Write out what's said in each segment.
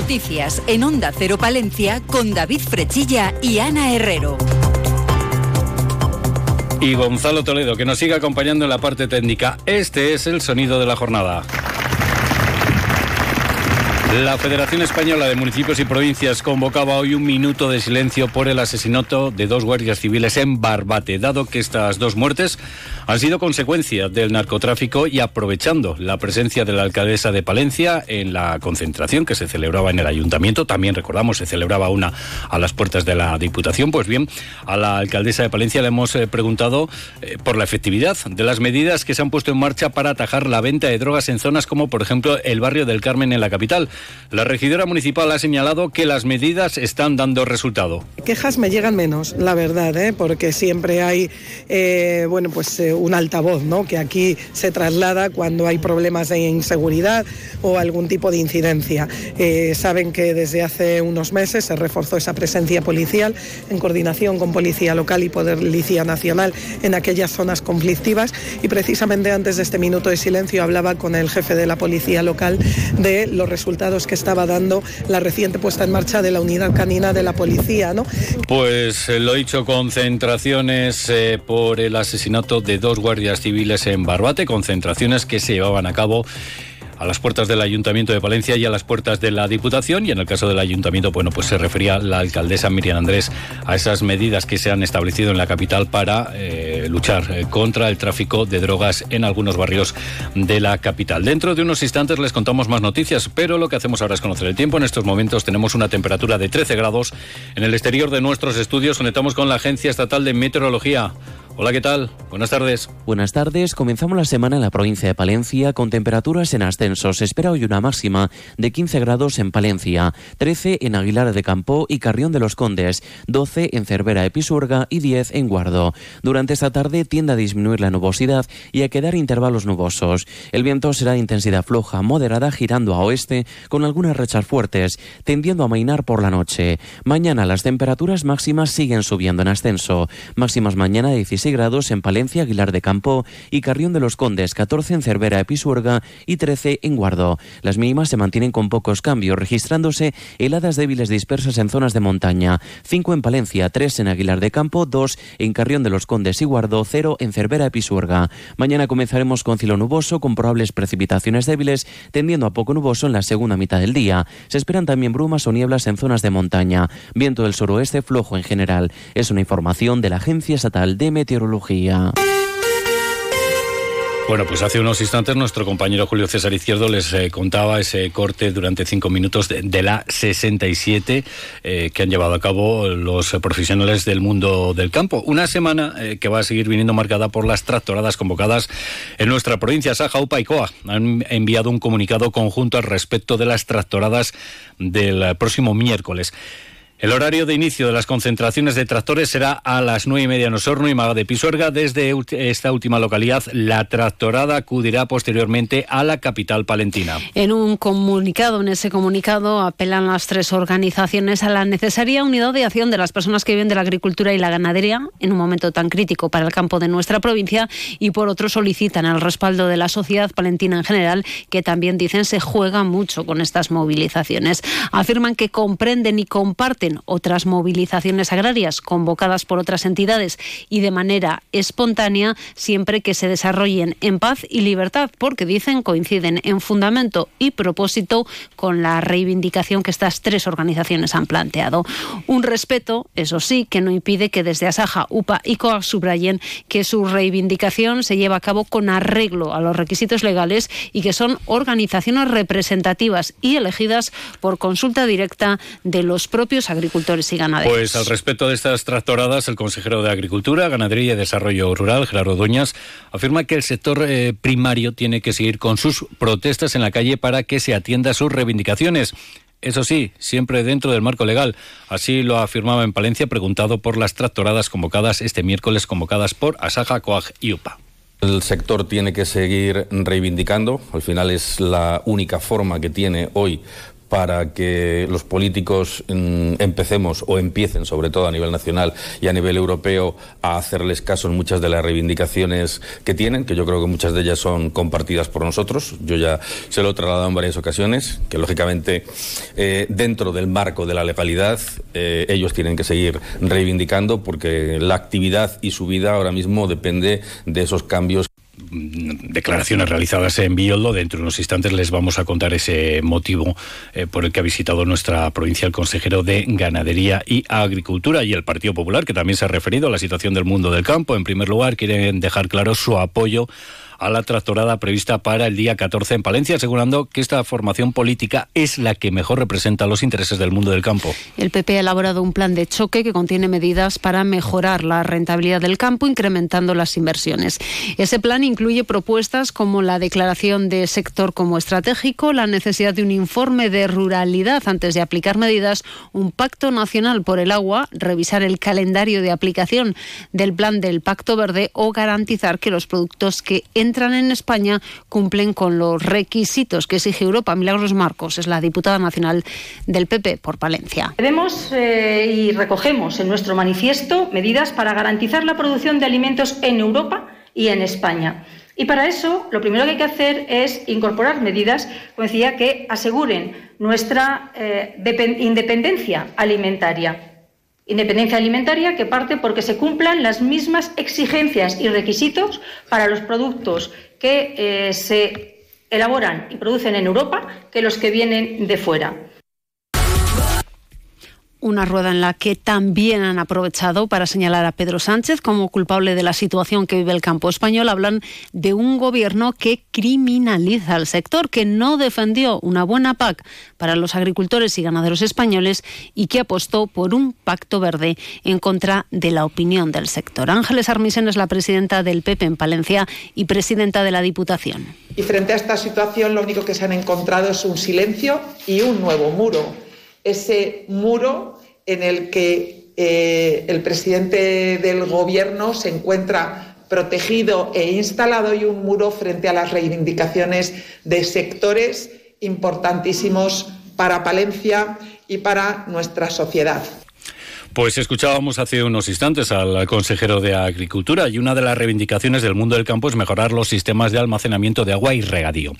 Noticias en Onda Cero Palencia con David Frechilla y Ana Herrero. Y Gonzalo Toledo, que nos sigue acompañando en la parte técnica. Este es el sonido de la jornada. La Federación Española de Municipios y Provincias convocaba hoy un minuto de silencio por el asesinato de dos guardias civiles en Barbate, dado que estas dos muertes han sido consecuencia del narcotráfico y aprovechando la presencia de la alcaldesa de Palencia en la concentración que se celebraba en el ayuntamiento. También recordamos, se celebraba una a las puertas de la Diputación. Pues bien, a la alcaldesa de Palencia le hemos eh, preguntado eh, por la efectividad de las medidas que se han puesto en marcha para atajar la venta de drogas en zonas como, por ejemplo, el barrio del Carmen en la capital. La regidora municipal ha señalado que las medidas están dando resultado. Quejas me llegan menos, la verdad, ¿eh? porque siempre hay eh, bueno, pues, eh, un altavoz ¿no? que aquí se traslada cuando hay problemas de inseguridad o algún tipo de incidencia. saben que desde hace unos meses se reforzó esa presencia policial en coordinación con Policía Local y Policía Nacional en aquellas zonas conflictivas y precisamente antes de este minuto de silencio hablaba con el jefe de la Policía Local de los resultados que estaba dando la reciente puesta en marcha de la unidad canina de la policía. ¿no? Pues eh, lo dicho, concentraciones eh, por el asesinato de dos guardias civiles en Barbate, concentraciones que se llevaban a cabo a las puertas del Ayuntamiento de Palencia y a las puertas de la Diputación. Y en el caso del Ayuntamiento, bueno, pues se refería la alcaldesa Miriam Andrés a esas medidas que se han establecido en la capital para eh, luchar eh, contra el tráfico de drogas en algunos barrios de la capital. Dentro de unos instantes les contamos más noticias, pero lo que hacemos ahora es conocer el tiempo. En estos momentos tenemos una temperatura de 13 grados. En el exterior de nuestros estudios conectamos con la Agencia Estatal de Meteorología. Hola, ¿qué tal? Buenas tardes. Buenas tardes. Comenzamos la semana en la provincia de Palencia con temperaturas en ascenso. Se espera hoy una máxima de 15 grados en Palencia, 13 en Aguilar de Campo y Carrión de los Condes, 12 en Cervera de Pisuerga y 10 en Guardo. Durante esta tarde tiende a disminuir la nubosidad y a quedar intervalos nubosos. El viento será de intensidad floja, moderada, girando a oeste con algunas rechas fuertes, tendiendo a mainar por la noche. Mañana las temperaturas máximas siguen subiendo en ascenso. Máximas mañana de 16 grados en Palencia, Aguilar de Campo y Carrión de los Condes, 14 en Cervera, Episuerga y 13 en Guardo. Las mínimas se mantienen con pocos cambios, registrándose heladas débiles dispersas en zonas de montaña. 5 en Palencia, 3 en Aguilar de Campo, 2 en Carrión de los Condes y Guardo, 0 en Cervera, Episuerga. Mañana comenzaremos con cielo nuboso, con probables precipitaciones débiles, tendiendo a poco nuboso en la segunda mitad del día. Se esperan también brumas o nieblas en zonas de montaña. Viento del suroeste flojo en general. Es una información de la Agencia Estatal de Meteorología. Bueno, pues hace unos instantes nuestro compañero Julio César Izquierdo les eh, contaba ese corte durante cinco minutos de, la 67 eh, que han llevado a cabo los profesionales del mundo del campo. Una semana eh, que va a seguir viniendo marcada por las tractoradas convocadas en nuestra provincia. Saja, UPA y COA han enviado un comunicado conjunto al respecto de las tractoradas del próximo miércoles. El horario de inicio de las concentraciones de tractores será a las nueve y media en Osorno y Maga de Pisuerga. Desde esta última localidad, la tractorada acudirá posteriormente a la capital palentina. En un comunicado, en ese comunicado, apelan las tres organizaciones a la necesaria unidad de acción de las personas que viven de la agricultura y la ganadería en un momento tan crítico para el campo de nuestra provincia y por otro solicitan el respaldo de la sociedad palentina en general, que también dicen se juega mucho con estas movilizaciones. Afirman que comprenden y comparten otras movilizaciones agrarias convocadas por otras entidades y de manera espontánea siempre que se desarrollen en paz y libertad, porque dicen coinciden en fundamento y propósito con la reivindicación que estas tres organizaciones han planteado. Un respeto, eso sí, que no impide que desde Asaja, UPA y COA subrayen que su reivindicación se lleva a cabo con arreglo a los requisitos legales y que son organizaciones representativas y elegidas por consulta directa de los propios agricultores agricultores y ganaderos. Pues al respecto de estas tractoradas, el consejero de Agricultura, Ganadería y Desarrollo Rural, Gerardo Doñas, afirma que el sector eh, primario tiene que seguir con sus protestas en la calle para que se atienda sus reivindicaciones. Eso sí, siempre dentro del marco legal. Así lo afirmaba en Palencia, preguntado por las tractoradas convocadas este miércoles, convocadas por Asaja, Coag y UPA. El sector tiene que seguir reivindicando, al final es la única forma que tiene hoy para que los políticos mm, empecemos o empiecen, sobre todo a nivel nacional y a nivel europeo, a hacerles caso en muchas de las reivindicaciones que tienen, que yo creo que muchas de ellas son compartidas por nosotros. Yo ya se lo he trasladado en varias ocasiones, que lógicamente eh, dentro del marco de la legalidad eh, ellos tienen que seguir reivindicando porque la actividad y su vida ahora mismo depende de esos cambios declaraciones realizadas en Bioldo. Dentro de unos instantes les vamos a contar ese motivo eh, por el que ha visitado nuestra provincia el consejero de Ganadería y Agricultura y el Partido Popular, que también se ha referido a la situación del mundo del campo. En primer lugar, quieren dejar claro su apoyo a la tractorada prevista para el día 14 en Palencia, asegurando que esta formación política es la que mejor representa los intereses del mundo del campo. El PP ha elaborado un plan de choque que contiene medidas para mejorar la rentabilidad del campo, incrementando las inversiones. Ese plan incluye propuestas como la declaración de sector como estratégico, la necesidad de un informe de ruralidad antes de aplicar medidas, un pacto nacional por el agua, revisar el calendario de aplicación del plan del Pacto Verde o garantizar que los productos que entran en España cumplen con los requisitos que exige Europa. Milagros Marcos es la diputada nacional del PP por Palencia. Tenemos eh, y recogemos en nuestro manifiesto medidas para garantizar la producción de alimentos en Europa y en España. Y para eso, lo primero que hay que hacer es incorporar medidas, decía, que aseguren nuestra eh, independencia alimentaria. Independencia alimentaria que parte porque se cumplan las mismas exigencias y requisitos para los productos que eh, se elaboran y producen en Europa que los que vienen de fuera una rueda en la que también han aprovechado para señalar a Pedro Sánchez como culpable de la situación que vive el campo español. Hablan de un gobierno que criminaliza al sector, que no defendió una buena PAC para los agricultores y ganaderos españoles y que apostó por un pacto verde en contra de la opinión del sector. Ángeles Armisen es la presidenta del PP en Palencia y presidenta de la Diputación. Y frente a esta situación lo único que se han encontrado es un silencio y un nuevo muro ese muro en el que eh, el presidente del Gobierno se encuentra protegido e instalado y un muro frente a las reivindicaciones de sectores importantísimos para Palencia y para nuestra sociedad. Pues escuchábamos hace unos instantes al consejero de Agricultura y una de las reivindicaciones del mundo del campo es mejorar los sistemas de almacenamiento de agua y regadío.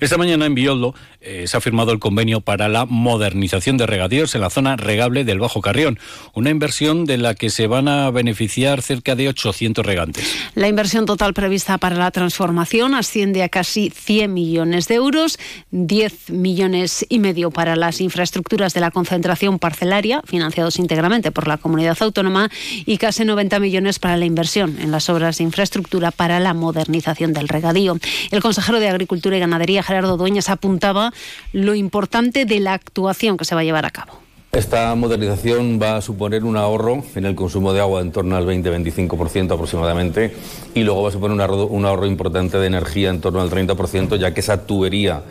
Esta mañana en Bioldo eh, se ha firmado el convenio para la modernización de regadíos en la zona regable del Bajo Carrión, una inversión de la que se van a beneficiar cerca de 800 regantes. La inversión total prevista para la transformación asciende a casi 100 millones de euros, 10 millones y medio para las infraestructuras de la concentración parcelaria, financiados íntegramente por la comunidad autónoma y casi 90 millones para la inversión en las obras de infraestructura para la modernización del regadío. El consejero de Agricultura y Ganadería, Gerardo Dueñas, apuntaba lo importante de la actuación que se va a llevar a cabo. Esta modernización va a suponer un ahorro en el consumo de agua en torno al 20-25% aproximadamente y luego va a suponer un ahorro, un ahorro importante de energía en torno al 30%, ya que esa tubería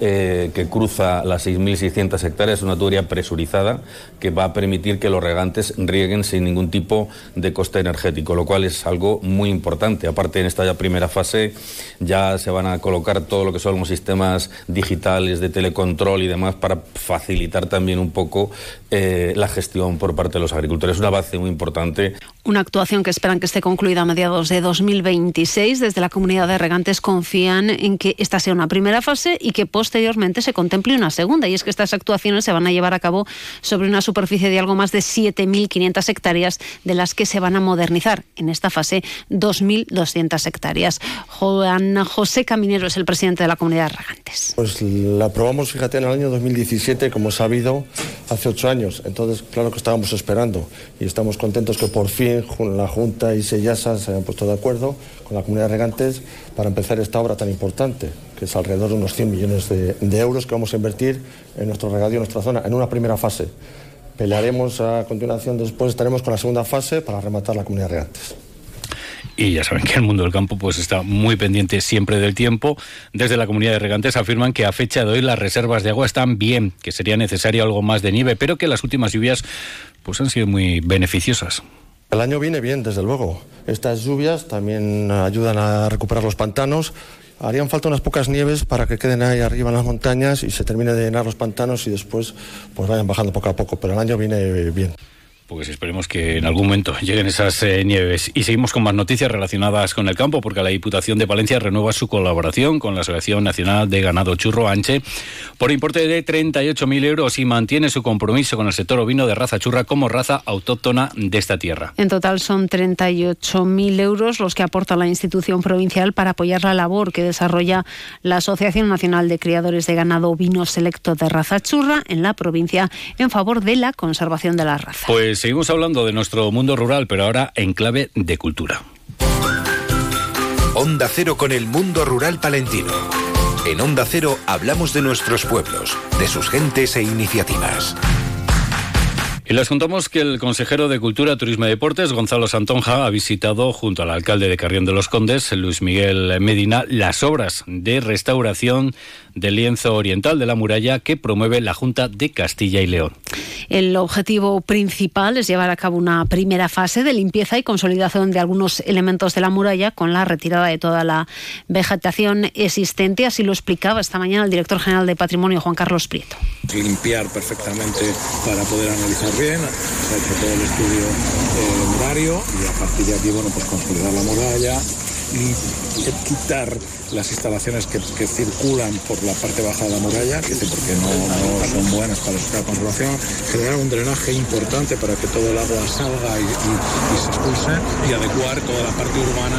eh, que cruza las 6.600 hectáreas, una tubería presurizada que va a permitir que los regantes rieguen sin ningún tipo de coste energético, lo cual es algo muy importante. Aparte, en esta ya primera fase ya se van a colocar todo lo que son los sistemas digitales de telecontrol y demás para facilitar también un poco eh, la gestión por parte de los agricultores. Es una base muy importante. Una actuación que esperan que esté concluida a mediados de 2026. Desde la comunidad de regantes confían en que esta sea una primera fase y que posteriormente se contemple una segunda. Y es que estas actuaciones se van a llevar a cabo sobre una superficie de algo más de 7.500 hectáreas, de las que se van a modernizar en esta fase 2.200 hectáreas. Juan José Caminero es el presidente de la comunidad de regantes. Pues la aprobamos, fíjate, en el año 2017, como sabido, hace ocho años. Entonces, claro que estábamos esperando y estamos contentos que por fin la Junta y Seyasa se hayan puesto de acuerdo con la comunidad de regantes para empezar esta obra tan importante que es alrededor de unos 100 millones de, euros que vamos a invertir en nuestro regadío, en nuestra zona, en una primera fase. Pelearemos a continuación, después estaremos con la segunda fase para rematar la comunidad de regantes. Y ya saben que el mundo del campo pues está muy pendiente siempre del tiempo. Desde la comunidad de regantes afirman que a fecha de hoy las reservas de agua están bien, que sería necesario algo más de nieve, pero que las últimas lluvias pues han sido muy beneficiosas. El año viene bien, desde luego. Estas lluvias también ayudan a recuperar los pantanos harían falta unas pocas nieves para que queden ahí arriba en las montañas y se termine de llenar los pantanos y después pues vayan bajando poco a poco, pero el año viene bien. Pues esperemos que en algún momento lleguen esas eh, nieves. Y seguimos con más noticias relacionadas con el campo, porque la Diputación de Palencia renueva su colaboración con la Asociación Nacional de Ganado Churro Anche por importe de 38.000 euros y mantiene su compromiso con el sector ovino de raza churra como raza autóctona de esta tierra. En total son 38.000 euros los que aporta la institución provincial para apoyar la labor que desarrolla la Asociación Nacional de Criadores de Ganado Ovino Selecto de Raza Churra en la provincia en favor de la conservación de la raza. Pues seguimos hablando de nuestro mundo rural, pero ahora en clave de cultura. Onda Cero con el mundo rural palentino. En Onda Cero hablamos de nuestros pueblos, de sus gentes e iniciativas. Y les contamos que el consejero de Cultura, Turismo y Deportes, Gonzalo Santonja, ha visitado junto al alcalde de Carrión de los Condes, Luis Miguel Medina, las obras de restauración del lienzo oriental de la muralla que promueve la Junta de Castilla y León. El objetivo principal es llevar a cabo una primera fase de limpieza y consolidación de algunos elementos de la muralla con la retirada de toda la vegetación existente. Así lo explicaba esta mañana el director general de Patrimonio, Juan Carlos Prieto. Limpiar perfectamente para poder analizar bien, se ha hecho todo el estudio eh, murario y a partir de aquí, bueno, pues consolidar la muralla y quitar las instalaciones que, que, circulan por la parte baja de la muralla, que porque no, no son buenas para la conservación, generar un drenaje importante para que todo el agua salga y, se expulse y adecuar toda la parte urbana.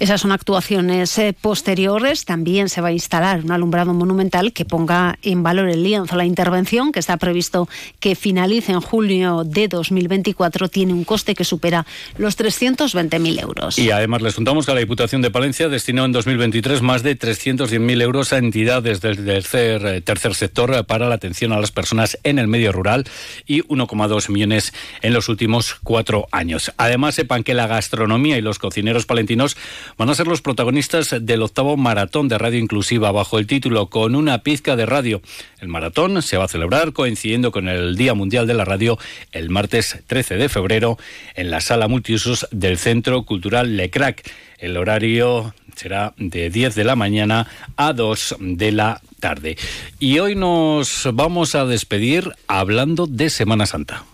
Esas son actuaciones eh, posteriores. También se va a instalar un alumbrado monumental que ponga en valor el lienzo. La intervención, que está previsto que finalice en julio de 2024, tiene un coste que supera los 320.000 euros. Y además les contamos que la Diputación de Palencia destinó en 2023 más de 310.000 euros a entidades del tercer, eh, tercer sector para la atención a las personas en el medio rural y 1,2 millones en los últimos cuatro años. Además, sepan que la gastronomía y los cocineros palentinos van a ser los protagonistas del octavo maratón de radio inclusiva bajo el título Con una pizca de radio. El maratón se va a celebrar coincidiendo con el Día Mundial de la Radio el martes 13 de febrero en la sala multiusos del Centro Cultural Lecrac. El horario será de 10 de la mañana a 2 de la tarde. Y hoy nos vamos a despedir hablando de Semana Santa.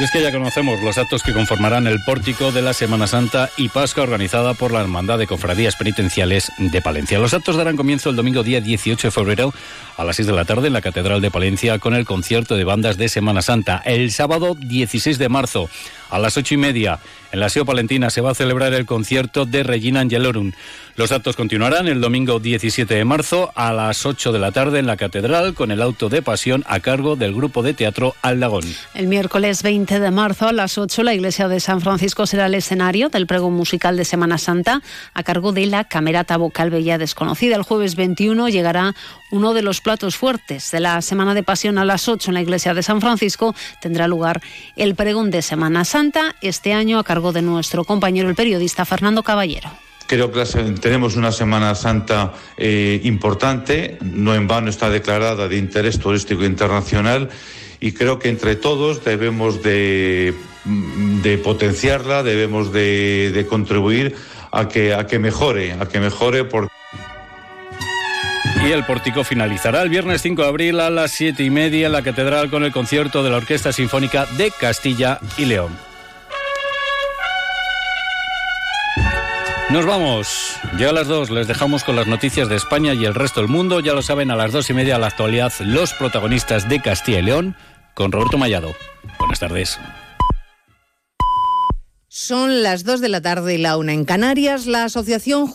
Y es que ya conocemos los actos que conformarán el pórtico de la Semana Santa y Pascua organizada por la Hermandad de Cofradías Penitenciales de Palencia. Los actos darán comienzo el domingo día 18 de febrero a las 6 de la tarde en la Catedral de Palencia con el concierto de bandas de Semana Santa. El sábado 16 de marzo a las ocho y media en la SEO Palentina se va a celebrar el concierto de Regina Angelorum. Los actos continuarán el domingo 17 de marzo a las 8 de la tarde en la Catedral con el auto de pasión a cargo del grupo de teatro Aldagón. El miércoles 20 de marzo a las 8 la iglesia de San Francisco será el escenario del pregón musical de Semana Santa a cargo de la Camerata Vocal Bella Desconocida. El jueves 21 llegará uno de los platos fuertes de la Semana de Pasión a las 8 en la iglesia de San Francisco. Tendrá lugar el pregón de Semana Santa este año a cargo de nuestro compañero el periodista Fernando Caballero. Creo que tenemos una Semana Santa eh, importante, no en vano está declarada de interés turístico internacional y creo que entre todos debemos de, de potenciarla, debemos de, de, contribuir a que, a que mejore, a que mejore porque... Y el pórtico finalizará el viernes 5 de abril a las 7 y media en la Catedral con el concierto de la Orquesta Sinfónica de Castilla y León. Nos vamos. Ya a las dos les dejamos con las noticias de España y el resto del mundo. Ya lo saben, a las dos y media la actualidad, los protagonistas de Castilla y León con Roberto Mallado. Buenas tardes. Son las dos de la tarde y la una en Canarias. La Asociación